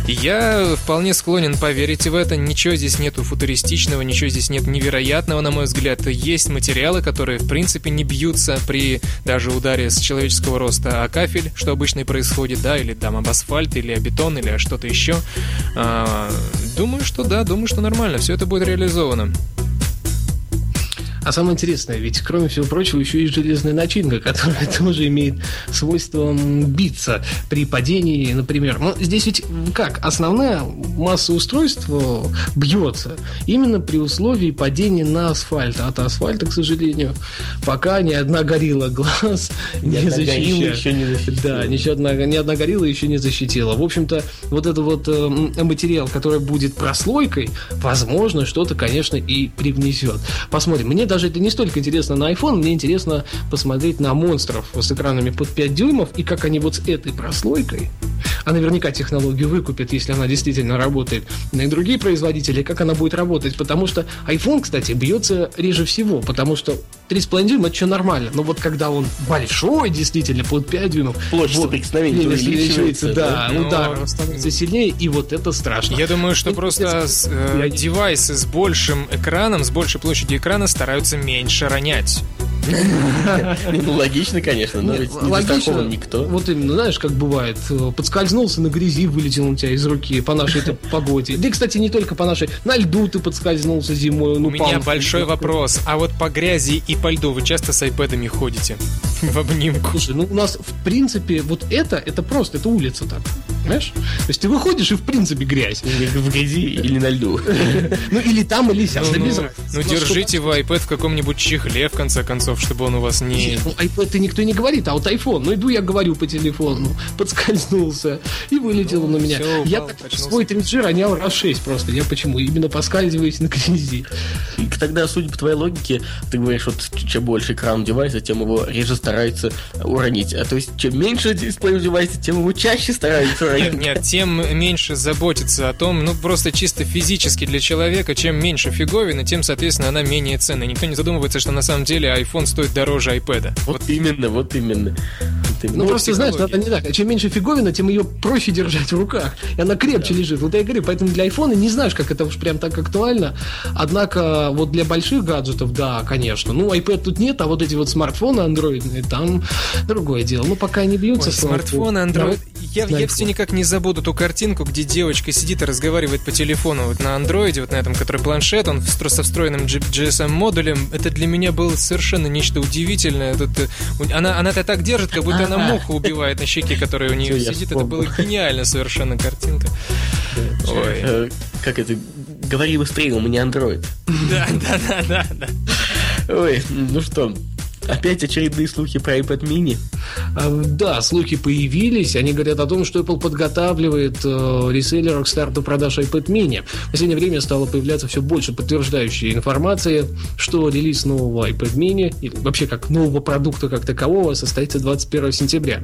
[SPEAKER 4] И я вполне склонен поверить в это. Ничего здесь нету футуристичного, ничего здесь нет невероятного, на мой взгляд. Есть материалы, которые, в принципе, не бьются при даже ударе с человеческого роста о кафель, что обычно и происходит, да, или там об асфальт, или о бетон, или что-то еще. А, думаю, что да, думаю, что нормально, все это будет реализовано.
[SPEAKER 6] А самое интересное, ведь кроме всего прочего еще и железная начинка, которая тоже имеет свойство биться при падении, например. Ну, здесь ведь как? Основная масса устройства бьется именно при условии падения на асфальт. А от асфальта, к сожалению, пока ни одна горилла глаз
[SPEAKER 5] Ни
[SPEAKER 6] не защищает.
[SPEAKER 5] еще не защитила.
[SPEAKER 6] Да, ни одна, ни одна горилла еще не защитила. В общем-то, вот этот вот э, материал, который будет прослойкой, возможно, что-то, конечно, и привнесет. Посмотрим. Мне даже это не столько интересно на iPhone, мне интересно посмотреть на монстров с экранами под 5 дюймов и как они вот с этой прослойкой, а наверняка технологию выкупят, если она действительно работает, на и другие производители, как она будет работать, потому что iPhone, кстати, бьется реже всего, потому что 3,5 дюйма это еще нормально, но вот когда он большой, действительно, под 5 дюймов,
[SPEAKER 5] Площадь
[SPEAKER 6] вот,
[SPEAKER 5] соприкосновения
[SPEAKER 6] увеличивается,
[SPEAKER 5] увеличивается,
[SPEAKER 6] да,
[SPEAKER 4] да?
[SPEAKER 6] удар
[SPEAKER 4] Но-
[SPEAKER 6] становится сильнее, и вот это страшно.
[SPEAKER 4] Я думаю, что
[SPEAKER 6] Ну,
[SPEAKER 4] просто э,
[SPEAKER 6] я-
[SPEAKER 4] девайсы с большим экраном, с большей площадью экрана стараются меньше ронять.
[SPEAKER 5] Ну, логично, конечно, но ведь не
[SPEAKER 6] логично.
[SPEAKER 5] никто.
[SPEAKER 6] Вот именно, знаешь, как бывает, э, подскользнулся на грязи, вылетел у тебя из руки по нашей этой погоде. Да и, кстати, не только по нашей. На льду ты подскользнулся зимой.
[SPEAKER 4] У меня большой то А вот по грязи и по льду вы часто с айпэдами ходите? В обнимку.
[SPEAKER 6] Слушай, ну у нас, в принципе, вот это, это просто, это улица так. Понимаешь? То есть ты выходишь и, в принципе, грязь.
[SPEAKER 5] В грязи или на льду.
[SPEAKER 6] Ну, или там, или сям.
[SPEAKER 4] Ну, ну, ну, держите вы iPad в каком-нибудь чехле, в конце концов, чтобы он у вас не...
[SPEAKER 6] Нет, ну, iPad никто не говорит, а вот iPhone. Ну, иду я говорю по телефону, подскользнулся и вылетел он на меня.
[SPEAKER 4] всё,
[SPEAKER 6] я
[SPEAKER 4] упал,
[SPEAKER 6] так
[SPEAKER 4] качнулся.
[SPEAKER 6] свой 3G ронял раз 6 просто. Я почему? Именно поскальзываюсь на грязи.
[SPEAKER 5] Тогда, судя по твоей логике, ты говоришь, вот чем больше экран девайса, тем его реже стараются уронить. А то есть, чем меньше дисплей девайса, тем его чаще стараются Android.
[SPEAKER 4] Нет, тем меньше заботиться о том, ну просто чисто физически для человека, чем меньше фиговины, тем, соответственно, она менее ценная. Никто не задумывается, что на самом деле iPhone стоит дороже iPad.
[SPEAKER 5] Вот вот именно. Вот именно.
[SPEAKER 6] Ну,
[SPEAKER 4] Ну,
[SPEAKER 6] просто, знаешь, надо не так. Чем меньше фиговина, тем ее проще держать в руках. И она крепче лежит. Вот я и говорю, поэтому для айфона не знаешь, как это уж прям так актуально. Однако, вот для больших гаджетов, да, конечно. Ну, iPad тут нет, а вот эти вот смартфоны андроидные, там другое дело. Ну, пока не бьются.
[SPEAKER 4] Ой,
[SPEAKER 6] слава
[SPEAKER 4] смартфон,
[SPEAKER 6] богу.
[SPEAKER 4] Android.
[SPEAKER 6] Давай
[SPEAKER 4] Я, я все никак не забуду ту картинку, где девочка сидит и разговаривает по телефону вот на андроиде, вот на этом, который планшет, он со встроенным GSM-модулем. Это для меня было совершенно нечто удивительное. Тут, э, она, она это так держит, как будто она муху убивает на щеке, которая у нее сидит. Это было гениально совершенно картинка. Ой.
[SPEAKER 5] Э, Как это? Говори быстрее, у меня Android.
[SPEAKER 4] Да, да, да, да, да.
[SPEAKER 5] Ой, ну что, опять очередные слухи про iPad mini?
[SPEAKER 6] А, Да, слухи появились. Они говорят о том, что Apple подготавливает э, реселлеров к старту продаж iPad mini. В последнее время стало появляться все больше подтверждающей информации, что релиз нового iPad mini, или вообще как нового продукта как такового, состоится 21 сентября.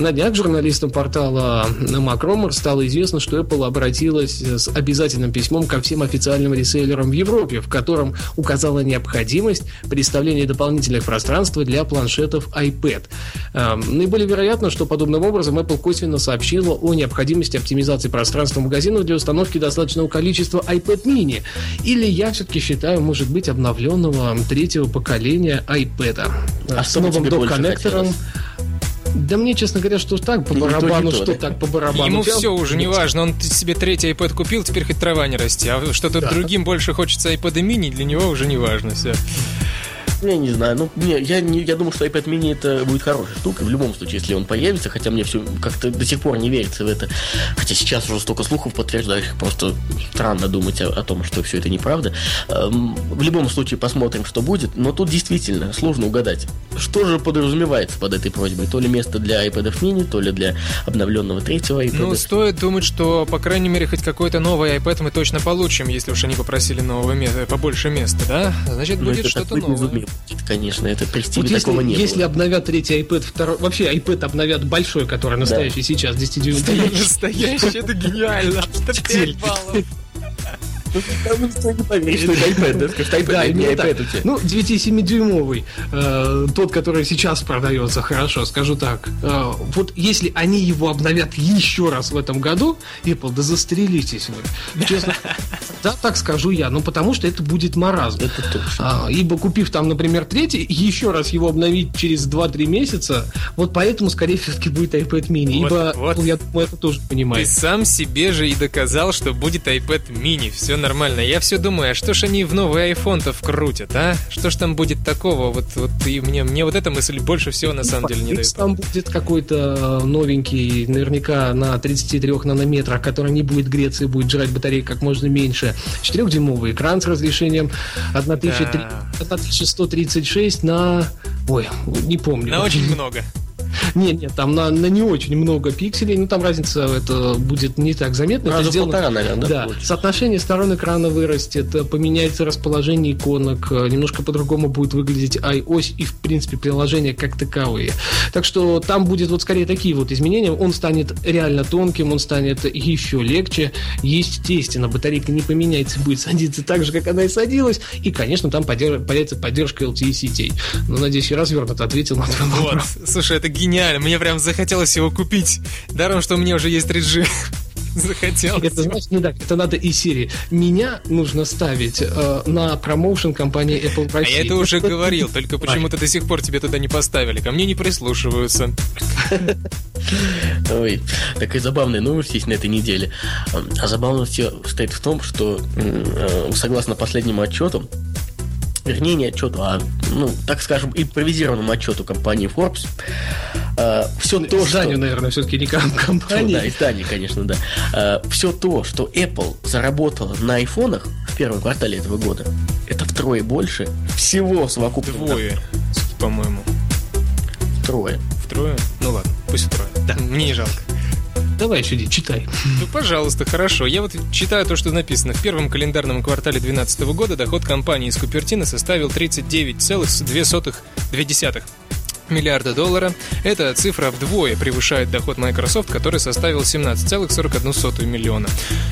[SPEAKER 6] На днях журналистам портала Macromer стало известно, что Apple обратилась с обязательным письмом ко всем официальным реселлерам в Европе, в котором указала необходимость представления дополнительных пространств для планшетов iPad. Эм, Наиболее вероятно, что подобным образом Apple косвенно сообщила о необходимости оптимизации пространства магазинов для установки достаточного количества iPad mini. Или я все-таки считаю, может быть, обновленного третьего поколения iPad.
[SPEAKER 5] А
[SPEAKER 6] с
[SPEAKER 5] что бы
[SPEAKER 6] новым док-коннектором. Да мне, честно говоря, что так по
[SPEAKER 5] Ну,
[SPEAKER 6] барабану,
[SPEAKER 5] то,
[SPEAKER 6] что
[SPEAKER 5] да?
[SPEAKER 6] так по барабану.
[SPEAKER 4] Ему все уже не важно, он себе третий iPad купил, теперь хоть трава не расти, а что-то другим больше хочется iPad mini, для него уже не важно, все.
[SPEAKER 5] Я не знаю, ну, не, я, не, я думаю, что iPad mini это будет хорошая штука, в любом случае, если он появится, хотя мне все как-то до сих пор не верится в это. Хотя сейчас уже столько слухов подтверждающих, просто странно думать о, о том, что все это неправда. Эм, в любом случае посмотрим, что будет, но тут действительно сложно угадать, что же подразумевается под этой просьбой. То ли место для iPad mini, то ли для обновленного третьего iPad.
[SPEAKER 4] Ну, стоит думать, что, по крайней мере, хоть какой-то новый iPad мы точно получим, если уж они попросили нового места, побольше места, да? Значит,
[SPEAKER 5] Ну,
[SPEAKER 4] будет что-то новое.
[SPEAKER 5] Конечно, это при стиле
[SPEAKER 6] Вот если,
[SPEAKER 5] такого не
[SPEAKER 6] если
[SPEAKER 5] было.
[SPEAKER 6] обновят третий iPad, второй, вообще iPad обновят большой, который настоящий сейчас, 10 дюймов.
[SPEAKER 4] Настоящий, это гениально. Это 5 баллов.
[SPEAKER 5] Ну, никто не поверит, что это iPad, да? Скажет, iPad,
[SPEAKER 6] Да,
[SPEAKER 5] это не
[SPEAKER 6] именно так.
[SPEAKER 5] iPad у тебя.
[SPEAKER 6] Ну, 9,7-дюймовый, э, тот, который сейчас продается, хорошо, скажу так. Э, вот если они его обновят еще раз в этом году, Apple, да застрелитесь вы. Честно, да, так скажу я, ну, потому что это будет маразм.
[SPEAKER 5] Это точно.
[SPEAKER 6] А, ибо купив там, например, третий, еще раз его обновить через 2-3 месяца, вот поэтому, скорее все-таки будет iPad mini.
[SPEAKER 4] Вот,
[SPEAKER 6] ибо,
[SPEAKER 4] вот.
[SPEAKER 6] ну, я думаю, это тоже
[SPEAKER 4] Ты
[SPEAKER 6] понимает.
[SPEAKER 4] сам себе же и доказал, что будет iPad mini. Все нормально. Я все думаю, а что ж они в новый iPhone-то вкрутят, а? Что ж там будет такого? Вот, вот и мне, мне вот эта мысль больше всего на самом деле не дает.
[SPEAKER 6] Там будет какой-то новенький, наверняка на 33 нанометрах, который не будет греться и будет жрать батареи как можно меньше. 4-дюймовый экран с разрешением 1300
[SPEAKER 4] Да.
[SPEAKER 6] 1136 на... Ой, не помню.
[SPEAKER 4] На очень много.
[SPEAKER 6] Нет, нет, там на, на не очень много пикселей, ну там разница это будет не так заметно. это
[SPEAKER 5] Раза
[SPEAKER 6] сделано-
[SPEAKER 5] полтора, наверное, да,
[SPEAKER 6] Да,
[SPEAKER 5] получится?
[SPEAKER 6] соотношение сторон экрана вырастет, э, поменяется расположение иконок, э, немножко по-другому будет выглядеть ось и, в принципе, приложения как таковые. Так что там будет вот скорее такие вот изменения. Он станет реально тонким, он станет еще легче. Естественно, батарейка не поменяется, будет садиться так же, как она и садилась. И, конечно, там появится поддержка LTE сетей. Но, надеюсь, я развернуто ответил на твой
[SPEAKER 4] Вот.
[SPEAKER 6] вопрос.
[SPEAKER 4] Слушай, это гениально. Мне прям захотелось его купить. Даром, что у меня уже есть 3G. Захотелось.
[SPEAKER 6] Это значит не так, это надо из серии. Меня нужно ставить э, на промоушен компании Apple в
[SPEAKER 4] А
[SPEAKER 6] России.
[SPEAKER 4] я это уже говорил, только почему-то до сих пор тебе туда не поставили. Ко мне не прислушиваются.
[SPEAKER 5] Ой, такая забавная новость есть на этой неделе. А забавность состоит в том, что э, согласно последнему отчету, вернее, не отчету, а, ну, так скажем, импровизированному отчету компании Forbes, все то,
[SPEAKER 6] Изданию,
[SPEAKER 5] что...
[SPEAKER 6] наверное, все-таки не ком-
[SPEAKER 5] Ну,
[SPEAKER 6] компании.
[SPEAKER 5] да, издание, конечно, да. все то, что Apple заработала на айфонах в первом квартале этого года, это втрое больше всего совокупно.
[SPEAKER 4] Двое, по-моему.
[SPEAKER 5] Втрое.
[SPEAKER 4] Втрое? Ну ладно, пусть втрое. Да. Мне не жалко.
[SPEAKER 6] Давай, сюди, читай.
[SPEAKER 4] Ну, пожалуйста, хорошо. Я вот читаю то, что написано. В первом календарном квартале 2012 года доход компании из Купертино составил 39,2 миллиарда доллара. Эта цифра вдвое превышает доход Microsoft, который составил 17,41 миллиона.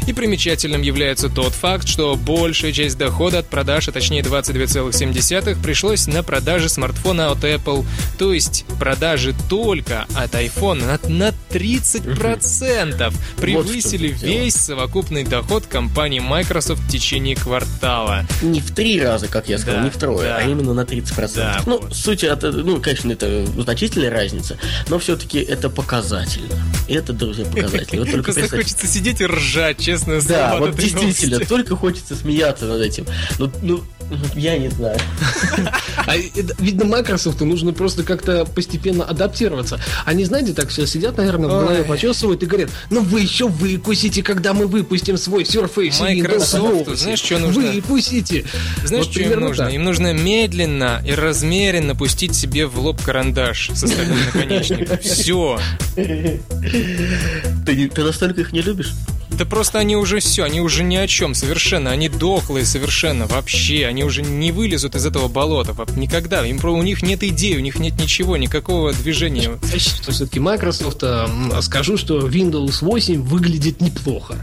[SPEAKER 4] И примечательным является тот факт, что большая часть дохода от продаж, а точнее 22,7, пришлось на продажи смартфона от Apple. То есть продажи только от iPhone на, на 30% превысили вот весь совокупный доход компании Microsoft в течение квартала.
[SPEAKER 5] Не в три раза, как я сказал, да, не втрое, да. а именно на 30%. Да, ну, вот. суть, от, ну, конечно, это значительная разница, но все-таки это показательно. Это, друзья, показательно.
[SPEAKER 4] Вот только Просто хочется сидеть и ржать, честно Да,
[SPEAKER 5] вот действительно, только хочется смеяться над этим. Ну, ну я не знаю.
[SPEAKER 6] А, видно, Microsoft нужно просто как-то постепенно адаптироваться. Они, знаете, так все сидят, наверное, в голове почесывают и говорят, ну вы еще выкусите, когда мы выпустим свой Surface
[SPEAKER 4] Microsoft, знаешь, что нужно?
[SPEAKER 6] Выпустите.
[SPEAKER 4] Знаешь, вот что им нужно? Так. Им нужно медленно и размеренно пустить себе в лоб карандаш со стальным наконечником. Все.
[SPEAKER 5] Ты, ты настолько их не любишь?
[SPEAKER 4] Да просто они уже все, они уже ни о чем совершенно, они дохлые совершенно вообще, они уже не вылезут из этого болота никогда. Им у них нет идей, у них нет ничего, никакого движения.
[SPEAKER 6] Что все-таки Microsoft, а, скажу, что Windows 8 выглядит неплохо.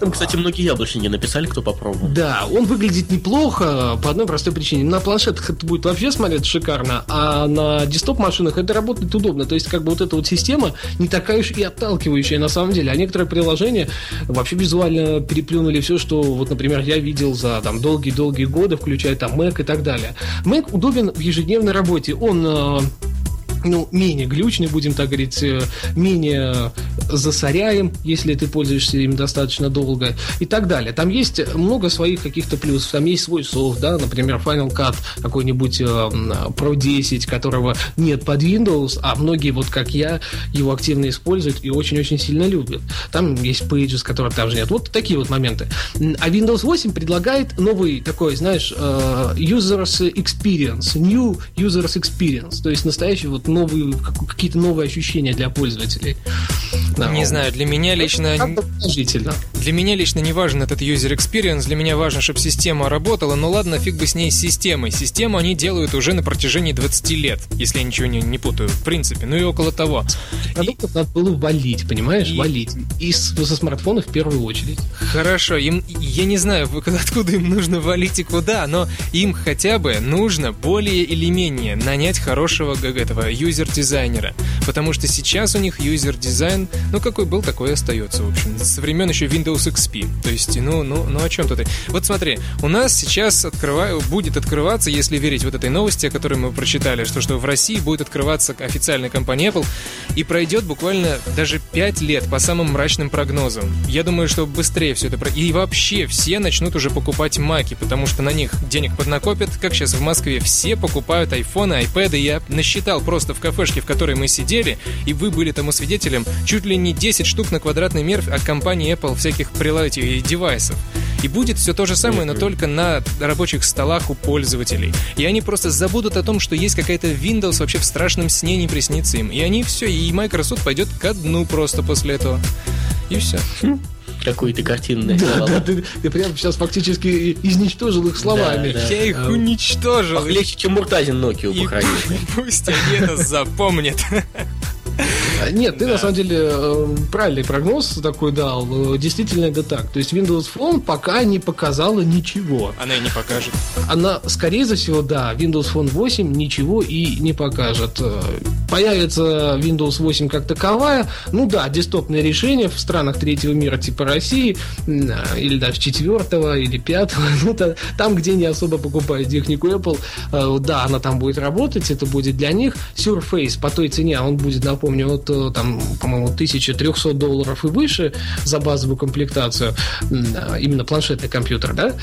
[SPEAKER 5] Там, кстати, многие яблочники написали, кто попробовал.
[SPEAKER 6] Да, он выглядит неплохо по одной простой причине. На планшетах это будет вообще смотреть шикарно, а на десктоп машинах это работает удобно. То есть, как бы вот эта вот система не такая уж и отталкивающая на самом деле. А некоторые приложения вообще визуально переплюнули все, что, вот, например, я видел за там долгие-долгие годы, включая там Mac и так далее. Mac удобен в ежедневной работе. Он э, ну, менее глючный, будем так говорить, э, менее засоряем, если ты пользуешься им достаточно долго и так далее. Там есть много своих каких-то плюсов. Там есть свой софт, да, например, Final Cut какой-нибудь э, Pro 10, которого нет под Windows, а многие, вот как я, его активно используют и очень-очень сильно любят. Там есть Pages, которых там же нет. Вот такие вот моменты. А Windows 8 предлагает новый такой, знаешь, э, Users Experience, New Users Experience, то есть настоящий вот новые, какие-то новые ощущения для пользователей.
[SPEAKER 4] Да, не знаю, для меня лично...
[SPEAKER 6] Положительно.
[SPEAKER 4] Для меня лично не важен этот user experience, для меня важно, чтобы система работала, но ладно, фиг бы с ней с системой. Систему они делают уже на протяжении 20 лет, если я ничего не, не путаю, в принципе, ну и около того.
[SPEAKER 6] Продуктов и... надо было валить, понимаешь, и... валить. И со смартфонов в первую очередь.
[SPEAKER 4] Хорошо, им, я не знаю, откуда им нужно валить и куда, но им хотя бы нужно более или менее нанять хорошего этого user-дизайнера. Потому что сейчас у них user-дизайн, ну какой был, такой и остается, в общем. Со времен еще Windows XP. То есть, ну, ну, ну о чем тут? Вот смотри, у нас сейчас открываю, будет открываться, если верить вот этой новости, о которой мы прочитали, что, что в России будет открываться официальная компания Apple, и пройдет буквально даже 5 лет по самым мрачным прогнозам. Я думаю, что быстрее все это... И вообще все начнут уже покупать маки, потому что на них денег поднакопят. Как сейчас в Москве все покупают айфоны, айпэды. Я насчитал просто в кафешке, в которой мы сидели, и вы были тому свидетелем, чуть ли не 10 штук на квадратный метр от компании Apple всяких и девайсов. И будет все то же самое, но только на рабочих столах у пользователей. И они просто забудут о том, что есть какая-то Windows вообще в страшном сне не приснится им. И они все, и Microsoft пойдет ко дну просто после этого. И все.
[SPEAKER 5] Какую ты картину
[SPEAKER 6] нарисовал. Да, да, ты, ты прям сейчас фактически изничтожил их словами.
[SPEAKER 4] Да, да. Я их а, уничтожил.
[SPEAKER 5] Легче, чем Муртазин Nokia похоронил.
[SPEAKER 4] Пусть они это запомнят.
[SPEAKER 6] Нет, ты да. на самом деле э, правильный прогноз такой дал. Э, действительно это так. То есть Windows Phone пока не показала ничего.
[SPEAKER 4] Она и не покажет.
[SPEAKER 6] Она, скорее всего, да, Windows Phone 8 ничего и не покажет. Э, появится Windows 8 как таковая. Ну да, десктопное решение в странах третьего мира типа России, или даже четвертого, или пятого. Ну, там, где не особо покупают технику Apple, да, она там будет работать, это будет для них. Surface по той цене, он будет, напомню, вот там, по-моему, 1300 долларов и выше за базовую комплектацию, именно планшетный компьютер, да,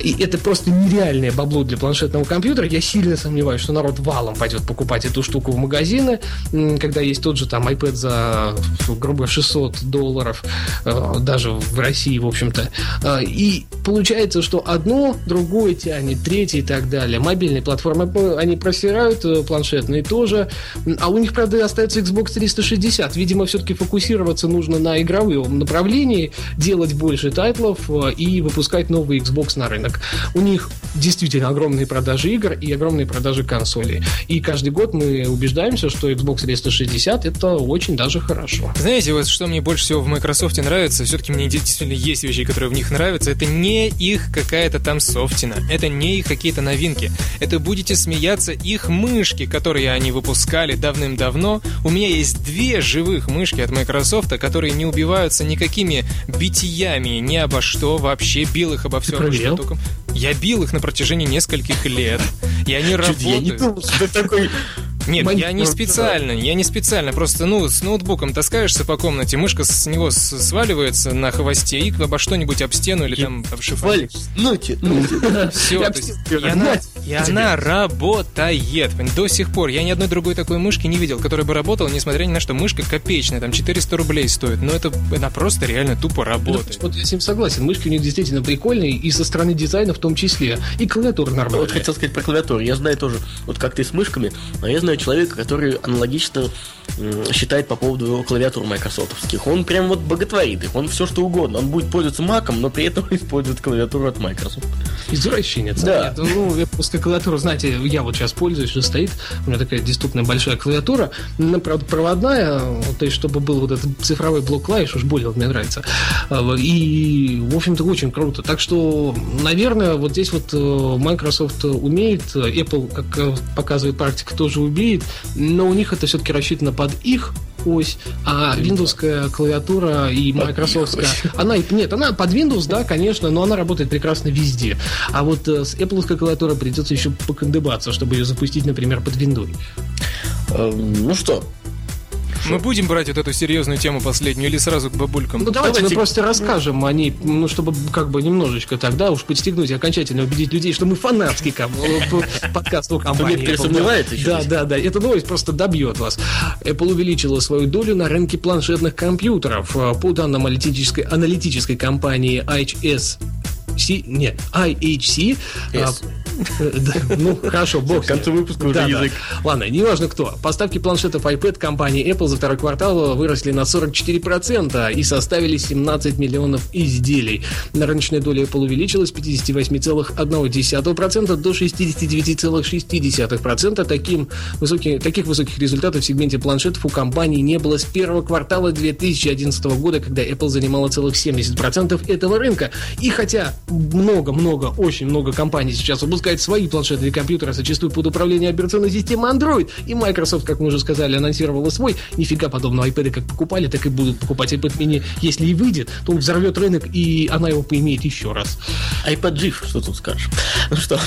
[SPEAKER 6] и это просто нереальное бабло для планшетного компьютера. Я сильно сомневаюсь, что народ валом пойдет покупать эту штуку в магазины, когда есть тот же там iPad за, грубо 600 долларов, э, даже в России, в общем-то. И получается, что одно, другое тянет, третье и так далее. Мобильные платформы, они просирают, э, планшетные тоже. А у них, правда, остается Xbox 360. Видимо, все-таки фокусироваться нужно на игровом направлении, делать больше тайтлов и выпускать новый Xbox на рынок. У них действительно огромные продажи игр и огромные продажи консолей. И каждый год мы убеждаемся, что Xbox 360 это очень даже хорошо.
[SPEAKER 4] Знаете, вот что мне больше всего в Microsoft нравится, все-таки мне действительно есть вещи, которые в них нравятся, это не их какая-то там софтина, это не их какие-то новинки, это будете смеяться их мышки, которые они выпускали давным-давно. У меня есть две живых мышки от Microsoft, которые не убиваются никакими битиями, ни обо что, вообще бил их обо всем. Я бил их на протяжении нескольких лет. И они работают. Я не думал, что ты такой нет, Мань... я не специально, я не специально. Просто, ну, с ноутбуком таскаешься по комнате, мышка с него сваливается на хвосте и обо что-нибудь об стену или там об.
[SPEAKER 5] Ну, ну,
[SPEAKER 4] Все, и она, и она работает. До сих пор я ни одной другой такой мышки не видел, которая бы работала, несмотря ни на что. Мышка копеечная, там 400 рублей стоит. Но это она просто реально тупо работает.
[SPEAKER 6] Вот я с ним согласен. Мышки у них действительно прикольные, и со стороны дизайна в том числе. И клавиатура нормальная.
[SPEAKER 5] Вот хотел сказать про клавиатуру. Я знаю тоже, вот как ты с мышками, а я знаю человека, который аналогично считает по поводу клавиатур майкрософтовских. Он прям вот боготворит их, он все что угодно. Он будет пользоваться маком, но при этом использует клавиатуру от Microsoft.
[SPEAKER 6] Извращенец. Да. Нет, ну, я просто клавиатуру, знаете, я вот сейчас пользуюсь, что стоит, у меня такая доступная большая клавиатура, она, правда, проводная, то есть, чтобы был вот этот цифровой блок клавиш, уж более вот мне нравится. А, и, в общем-то, очень круто. Так что, наверное, вот здесь вот э, Microsoft умеет, Apple, как э, показывает практика, тоже умеет, но у них это все-таки рассчитано под их ось, а Windows клавиатура и Microsoft, она нет, она под Windows, да, конечно, но она работает прекрасно везде. А вот э, с Apple клавиатурой придется еще покандыбаться, чтобы ее запустить, например, под Windows.
[SPEAKER 5] Эм, ну что,
[SPEAKER 4] мы будем брать вот эту серьезную тему последнюю или сразу к бабулькам?
[SPEAKER 6] Ну давайте, давайте... мы просто расскажем о ней, ну чтобы как бы немножечко тогда уж подстегнуть и окончательно убедить людей, что мы фанатский подкаст у компании.
[SPEAKER 5] Некоторые сомневаются
[SPEAKER 6] Да, да, да. Эта новость просто добьет вас. Apple увеличила свою долю на рынке планшетных компьютеров. По данным аналитической, аналитической компании IHS C, нет, IHC. Yes. Ну, хорошо, бог.
[SPEAKER 5] К концу выпуска уже язык.
[SPEAKER 6] Ладно, неважно кто. Поставки планшетов iPad компании Apple за второй квартал выросли на 44% и составили 17 миллионов изделий. На рыночная доля Apple увеличилась с 58,1% до 69,6%. Таким высоких, таких высоких результатов в сегменте планшетов у компании не было с первого квартала 2011 года, когда Apple занимала целых 70% этого рынка. И хотя много-много, очень много компаний сейчас запускать свои планшетные компьютеры, зачастую под управление операционной системы Android. И Microsoft, как мы уже сказали, анонсировала свой. Нифига подобного iPad как покупали, так и будут покупать iPad mini. Если и выйдет, то он взорвет рынок, и она его поимеет еще раз.
[SPEAKER 5] iPad жив, что тут скажешь. Ну что,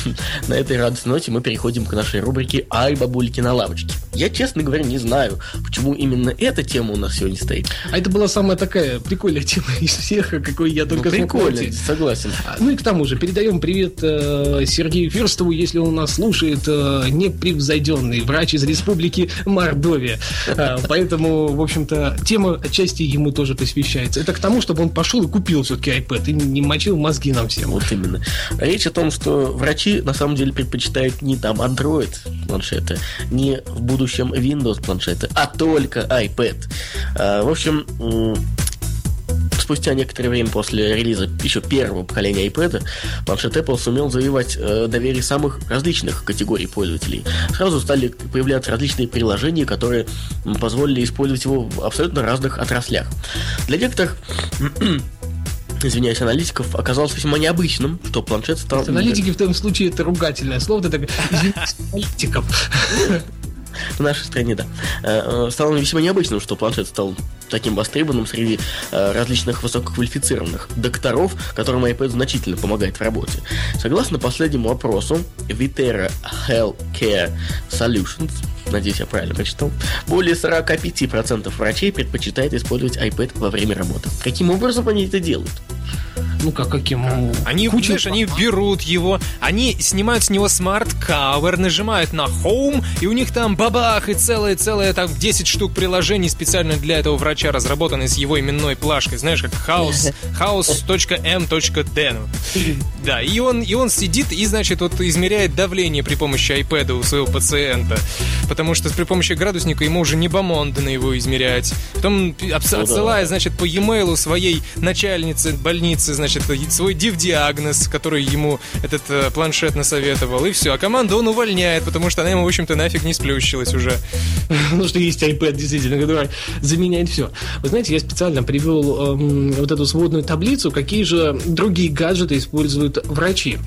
[SPEAKER 5] на этой радостной ноте мы переходим к нашей рубрике «Ай, бабульки на лавочке». Я, честно говоря, не знаю, почему именно эта тема у нас сегодня стоит.
[SPEAKER 6] А это была самая такая прикольная тема из всех, какой я только
[SPEAKER 5] ну, прикольно, согласен.
[SPEAKER 6] Ну и к тому же, передаем привет э, Сергею Ферстову, если он нас слушает, э, непревзойденный врач из республики Мордовия. Э, поэтому, в общем-то, тема отчасти ему тоже посвящается. Это к тому, чтобы он пошел и купил все-таки iPad и не мочил мозги нам всем.
[SPEAKER 5] Вот именно. Речь о том, что врачи на самом деле предпочитают не там Android планшеты, не в будущем Windows планшеты, а только iPad. Э, в общем, спустя некоторое время после релиза еще первого поколения iPad, планшет Apple сумел завоевать э, доверие самых различных категорий пользователей. Сразу стали появляться различные приложения, которые позволили использовать его в абсолютно разных отраслях. Для некоторых извиняюсь, аналитиков оказалось весьма необычным, что планшет стал...
[SPEAKER 6] Аналитики в том случае это ругательное слово, это извиняюсь, аналитиков.
[SPEAKER 5] В нашей стране, да. Э, э, стало весьма необычным, что планшет стал таким востребованным среди э, различных высококвалифицированных докторов, которым iPad значительно помогает в работе. Согласно последнему опросу Vitera Healthcare Solutions, надеюсь, я правильно прочитал, более 45% врачей предпочитают использовать iPad во время работы. Каким образом они это делают?
[SPEAKER 6] Ну, как каким? Ну,
[SPEAKER 4] Они,
[SPEAKER 6] куча
[SPEAKER 4] знаешь, они берут его, они снимают с него Smart Cover, нажимают на Home, и у них там бабах, и целое-целое там 10 штук приложений специально для этого врача, разработанные с его именной плашкой, знаешь, как House, House M.D. Да, и он, и он сидит и, значит, вот измеряет давление при помощи iPad у своего пациента. Потому что при помощи градусника ему уже не бомондно его измерять. Потом обс- отсылая, значит, по e-mail своей начальнице больницы, значит, свой див-диагноз, который ему этот э, планшет насоветовал, и все. А команду он увольняет, потому что она ему, в общем-то, нафиг не сплющилась уже.
[SPEAKER 6] Ну, что есть iPad, действительно, который заменяет все. Вы знаете, я специально привел эм, вот эту сводную таблицу, какие же другие гаджеты используют врачи.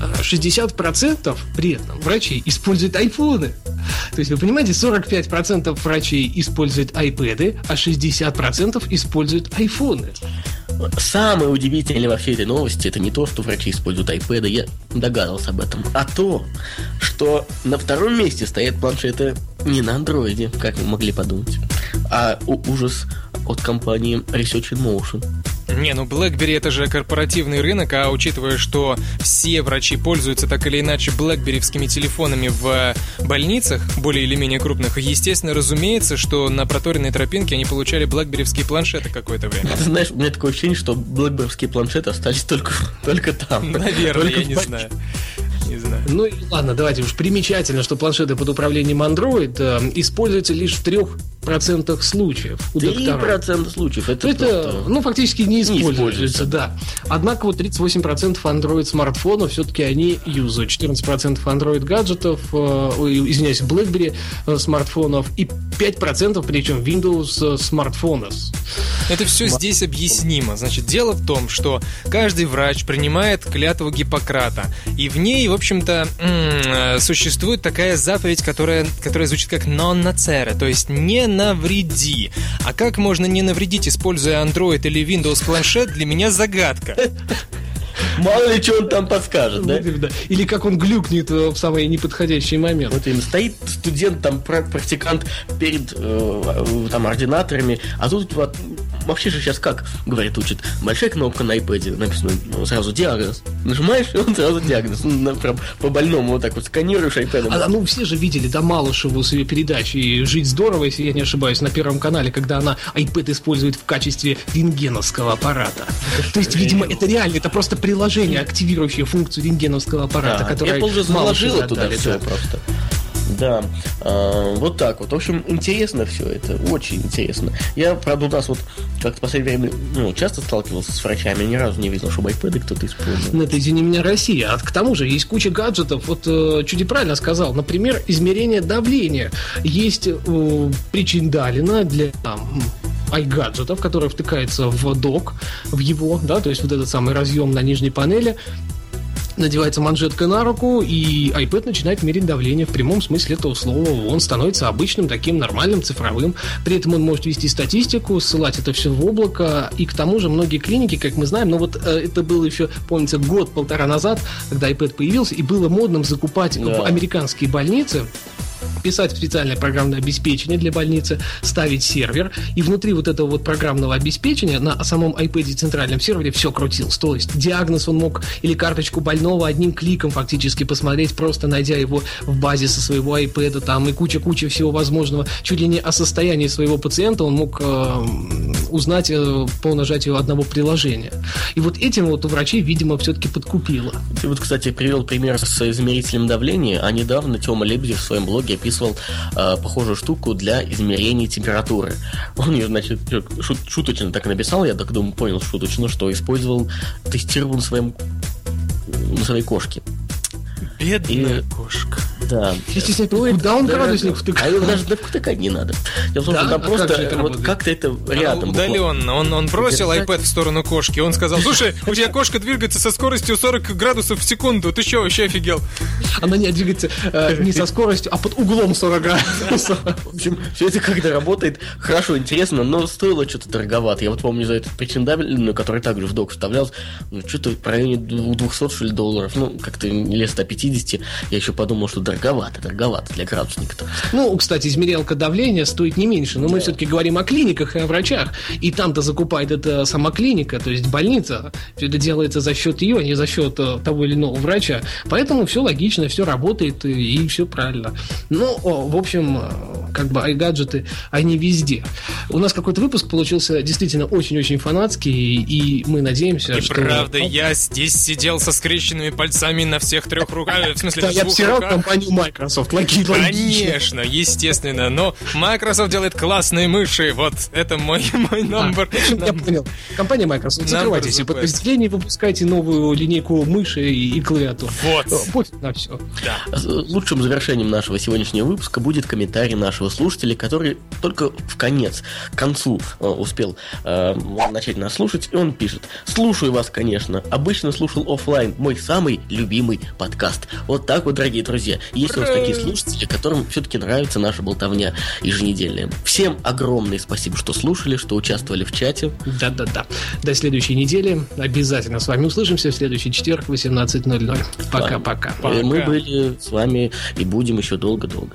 [SPEAKER 6] Э, 60% при этом врачей используют айфоны. То есть, вы понимаете, 45% врачей используют iPad, а 60% используют айфоны.
[SPEAKER 5] Самое удивительное во всей этой новости это не то, что врачи используют iPad, я догадался об этом, а то, что на втором месте стоят планшеты не на андроиде, как вы могли подумать, а ужас от компании Research in Motion.
[SPEAKER 4] Не, ну BlackBerry это же корпоративный рынок, а учитывая, что все врачи пользуются так или иначе блэкберевскими телефонами в э, больницах, более или менее крупных, естественно, разумеется, что на проторенной тропинке они получали блэкберевские планшеты какое-то время.
[SPEAKER 5] Ты знаешь, у меня такое ощущение, что блэкберские планшеты остались только, только там.
[SPEAKER 4] Наверное,
[SPEAKER 5] Только
[SPEAKER 4] я не знаю. Не знаю.
[SPEAKER 6] Ну и ладно, давайте уж примечательно, что планшеты под управлением Android э, используются лишь в трех процентах случаев у докторов.
[SPEAKER 5] 3% случаев. Это,
[SPEAKER 6] Это,
[SPEAKER 5] просто-
[SPEAKER 6] ну, фактически не используется,
[SPEAKER 5] используется.
[SPEAKER 6] да. Однако вот 38% Android смартфонов все-таки они юзают. 14% Android гаджетов, э, извиняюсь, BlackBerry э, смартфонов и 5% причем Windows э, смартфонов.
[SPEAKER 4] Это все здесь объяснимо. Значит, дело в том, что каждый врач принимает клятву Гиппократа, и в ней, в общем-то, существует такая заповедь, которая, которая звучит как non nocere, то есть не навреди. А как можно не навредить, используя Android или Windows планшет, для меня загадка.
[SPEAKER 5] Мало ли, что он там подскажет, да?
[SPEAKER 6] Да. Или как он глюкнет э, в самый неподходящий момент.
[SPEAKER 5] Вот именно стоит студент, там пра- практикант перед э, там ординаторами, а тут вот вообще же сейчас как, говорит, учит, большая кнопка на iPad, написано ну, сразу диагноз. Нажимаешь, и он сразу диагноз. Ну, прям по больному вот так вот сканируешь iPad.
[SPEAKER 6] А, ну, все же видели, да, Малышеву с ее передачей «Жить здорово», если я не ошибаюсь, на Первом канале, когда она iPad использует в качестве рентгеновского аппарата. То есть, видимо, это реально, это просто приложение, активирующее функцию рентгеновского аппарата,
[SPEAKER 5] Да,
[SPEAKER 6] которое
[SPEAKER 5] Apple же заложила туда все просто. Да, а, вот так вот. В общем, интересно все это, очень интересно. Я, правда, у нас вот как-то в последнее время ну, часто сталкивался с врачами, ни разу не видел, чтобы iPad кто-то использовал.
[SPEAKER 6] Ну, это, извини меня, Россия. А к тому же есть куча гаджетов. Вот э, чуть правильно сказал. Например, измерение давления. Есть э, причиндалина для там, iGadgetов, который втыкается в док, в его, да, то есть вот этот самый разъем на нижней панели, надевается манжетка на руку, и iPad начинает мерить давление в прямом смысле этого слова. Он становится обычным, таким нормальным, цифровым. При этом он может вести статистику, ссылать это все в облако. И к тому же многие клиники, как мы знаем, ну вот э, это было еще, помните, год-полтора назад, когда iPad появился, и было модным закупать
[SPEAKER 5] Да.
[SPEAKER 6] в американские больницы писать специальное программное обеспечение для больницы, ставить сервер, и внутри вот этого вот программного обеспечения на самом iPad центральном сервере все крутилось. То есть диагноз он мог или карточку больного одним кликом фактически посмотреть, просто найдя его в базе со своего iPad, там и куча-куча всего возможного. Чуть ли не о состоянии своего пациента он мог э, узнать э, по нажатию одного приложения. И вот этим вот у врачей, видимо, все-таки подкупило.
[SPEAKER 5] Ты вот, кстати, привел пример с измерителем давления, а недавно Тёма Лебедев в своем блоге описывал э, похожую штуку для измерения температуры. Он ее, значит, шут- шуточно так написал, я так думаю, понял шуточно, что использовал, тестировал на своем на своей кошке.
[SPEAKER 4] Бедная
[SPEAKER 5] И-
[SPEAKER 4] кошка.
[SPEAKER 5] Да.
[SPEAKER 6] Стесняюсь, куда он градусник втыкал?
[SPEAKER 5] А его даже втыкать не надо. Дело в том,
[SPEAKER 6] Да?
[SPEAKER 5] что там
[SPEAKER 6] А
[SPEAKER 5] просто вот как-то это рядом. буквально.
[SPEAKER 4] Удаленно. Он, он бросил
[SPEAKER 5] Держать.
[SPEAKER 4] iPad в сторону кошки. Он сказал, слушай, у тебя кошка двигается со скоростью 40 градусов в секунду. Ты что, вообще офигел?
[SPEAKER 6] Она не двигается э, не со скоростью, а под углом 40 градусов.
[SPEAKER 5] В общем, все это как-то работает хорошо, интересно, но стоило что-то дороговато. Я вот помню за этот причиндабельную, который также в док вставлялся, ну, что-то в районе 200, что ли, долларов. Ну, как-то не лет 150. Я еще подумал, что дороговато, дороговато для градусника-то.
[SPEAKER 6] Ну, кстати, измерялка давления стоит не меньше, но да. мы все-таки говорим о клиниках и о врачах. И там-то закупает это сама клиника, то есть больница. Все это делается за счет ее, а не за счет э, того или иного врача. Поэтому все логично, все работает и, и все правильно. Ну, в общем, э, как бы iGadget, они везде. У нас какой-то выпуск получился действительно очень-очень фанатский, и мы надеемся,
[SPEAKER 4] и
[SPEAKER 6] что...
[SPEAKER 4] правда, я здесь сидел со скрещенными пальцами на всех трех руках, в смысле,
[SPEAKER 6] я обсирал компанию Microsoft, логично.
[SPEAKER 4] Конечно, естественно, но Microsoft делает классные мыши, вот это мой, мой номер.
[SPEAKER 6] А, я понял. Компания Microsoft, закрывайте все подразделения, выпускайте новую линейку мыши и, и клавиатур.
[SPEAKER 4] Вот.
[SPEAKER 6] Пофиг на все.
[SPEAKER 5] Да. Лучшим завершением нашего сегодняшнего выпуска будет комментарий нашего слушателя, который только в конец, к концу э, успел э, начать нас слушать, и он пишет. Слушаю вас, конечно. Обычно слушал офлайн. Мой самый любимый подкаст. Вот так вот, дорогие друзья. Есть у нас такие слушатели, которым все-таки нравится наша болтовня еженедельная. Всем огромное спасибо, что слушали, что участвовали в чате.
[SPEAKER 6] Да-да-да. До следующей недели. Обязательно с вами услышимся в следующий четверг в 18.00. Пока-пока.
[SPEAKER 5] Мы были с вами и будем еще долго-долго.